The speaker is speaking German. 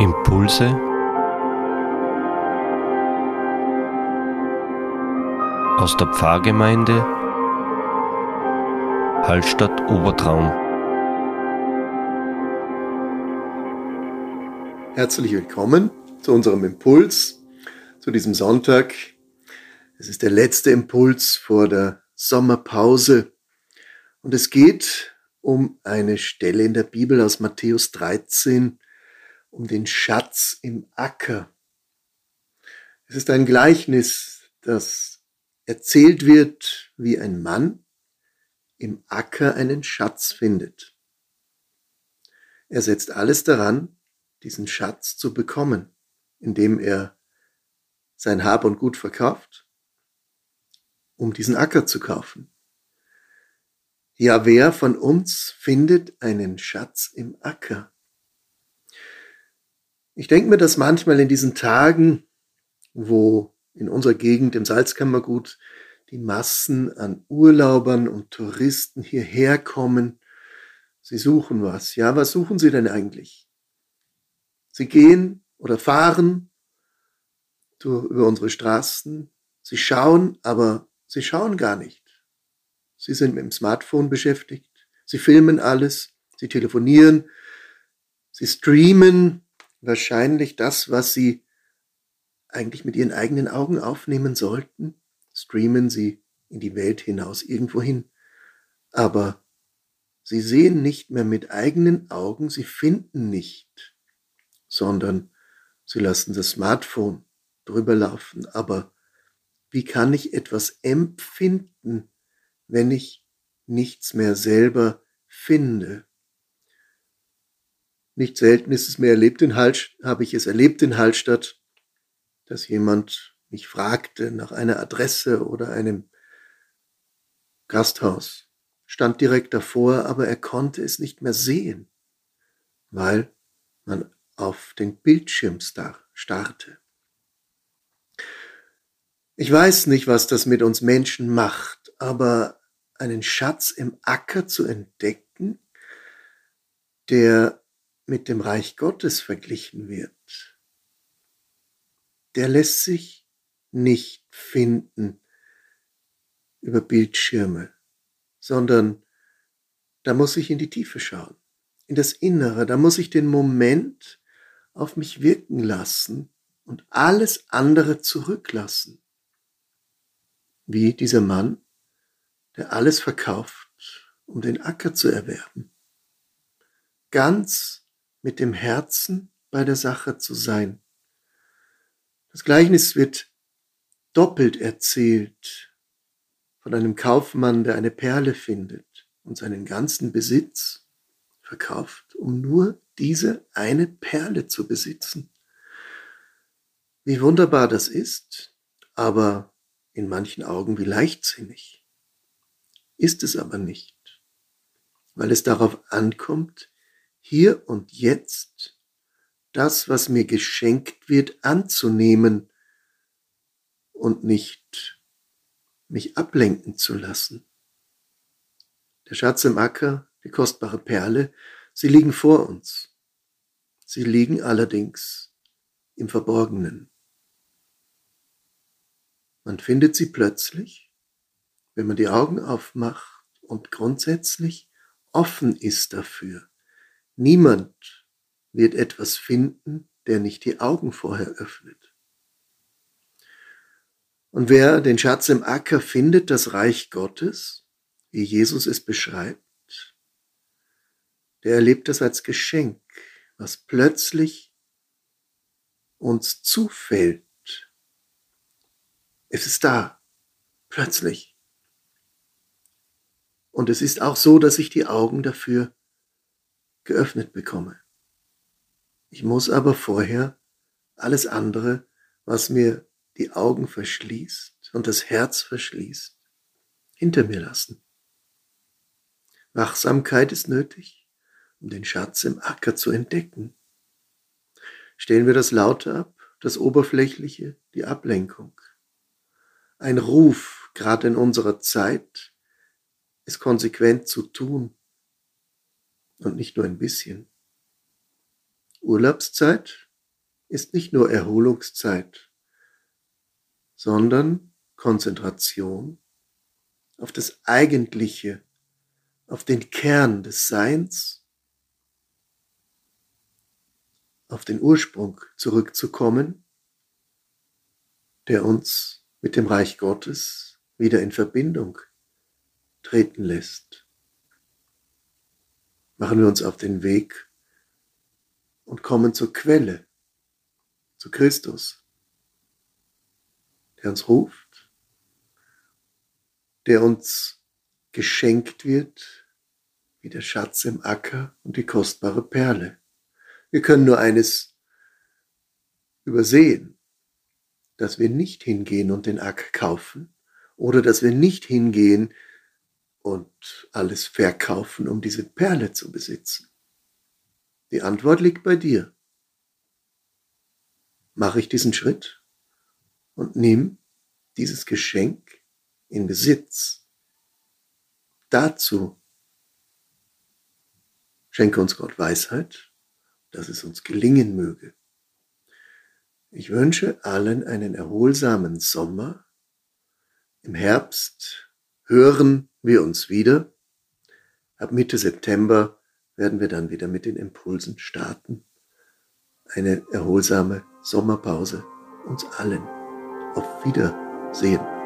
Impulse aus der Pfarrgemeinde Hallstatt Obertraum. Herzlich willkommen zu unserem Impuls, zu diesem Sonntag. Es ist der letzte Impuls vor der Sommerpause und es geht um eine Stelle in der Bibel aus Matthäus 13, um den Schatz im Acker. Es ist ein Gleichnis, das erzählt wird, wie ein Mann im Acker einen Schatz findet. Er setzt alles daran, diesen Schatz zu bekommen, indem er sein Hab und Gut verkauft, um diesen Acker zu kaufen. Ja, wer von uns findet einen Schatz im Acker? Ich denke mir, dass manchmal in diesen Tagen, wo in unserer Gegend im Salzkammergut die Massen an Urlaubern und Touristen hierher kommen, sie suchen was. Ja, was suchen sie denn eigentlich? Sie gehen oder fahren über unsere Straßen, sie schauen, aber sie schauen gar nicht. Sie sind mit dem Smartphone beschäftigt. Sie filmen alles. Sie telefonieren. Sie streamen wahrscheinlich das, was Sie eigentlich mit Ihren eigenen Augen aufnehmen sollten. Streamen Sie in die Welt hinaus irgendwohin. Aber Sie sehen nicht mehr mit eigenen Augen, Sie finden nicht, sondern Sie lassen das Smartphone drüber laufen. Aber wie kann ich etwas empfinden, wenn ich nichts mehr selber finde. Nicht selten ist es mir erlebt in Hall, habe ich es erlebt in Hallstatt, dass jemand mich fragte nach einer Adresse oder einem Gasthaus, stand direkt davor, aber er konnte es nicht mehr sehen, weil man auf den Bildschirm starrte. Ich weiß nicht, was das mit uns Menschen macht, aber einen Schatz im Acker zu entdecken, der mit dem Reich Gottes verglichen wird. Der lässt sich nicht finden über Bildschirme, sondern da muss ich in die Tiefe schauen, in das Innere, da muss ich den Moment auf mich wirken lassen und alles andere zurücklassen. Wie dieser Mann, der alles verkauft, um den Acker zu erwerben. Ganz mit dem Herzen bei der Sache zu sein. Das Gleichnis wird doppelt erzählt von einem Kaufmann, der eine Perle findet und seinen ganzen Besitz verkauft, um nur diese eine Perle zu besitzen. Wie wunderbar das ist, aber in manchen Augen wie leichtsinnig ist es aber nicht, weil es darauf ankommt, hier und jetzt das, was mir geschenkt wird, anzunehmen und nicht mich ablenken zu lassen. Der Schatz im Acker, die kostbare Perle, sie liegen vor uns. Sie liegen allerdings im Verborgenen. Man findet sie plötzlich wenn man die Augen aufmacht und grundsätzlich offen ist dafür. Niemand wird etwas finden, der nicht die Augen vorher öffnet. Und wer den Schatz im Acker findet, das Reich Gottes, wie Jesus es beschreibt, der erlebt das als Geschenk, was plötzlich uns zufällt. Es ist da, plötzlich. Und es ist auch so, dass ich die Augen dafür geöffnet bekomme. Ich muss aber vorher alles andere, was mir die Augen verschließt und das Herz verschließt, hinter mir lassen. Wachsamkeit ist nötig, um den Schatz im Acker zu entdecken. Stellen wir das Laute ab, das Oberflächliche, die Ablenkung. Ein Ruf, gerade in unserer Zeit, es konsequent zu tun und nicht nur ein bisschen. Urlaubszeit ist nicht nur Erholungszeit, sondern Konzentration auf das Eigentliche, auf den Kern des Seins, auf den Ursprung zurückzukommen, der uns mit dem Reich Gottes wieder in Verbindung treten lässt. Machen wir uns auf den Weg und kommen zur Quelle, zu Christus, der uns ruft, der uns geschenkt wird wie der Schatz im Acker und die kostbare Perle. Wir können nur eines übersehen, dass wir nicht hingehen und den Acker kaufen oder dass wir nicht hingehen und alles verkaufen, um diese Perle zu besitzen. Die Antwort liegt bei dir. Mache ich diesen Schritt und nimm dieses Geschenk in Besitz. Dazu schenke uns Gott Weisheit, dass es uns gelingen möge. Ich wünsche allen einen erholsamen Sommer. Im Herbst hören wir uns wieder. Ab Mitte September werden wir dann wieder mit den Impulsen starten. Eine erholsame Sommerpause uns allen. Auf Wiedersehen.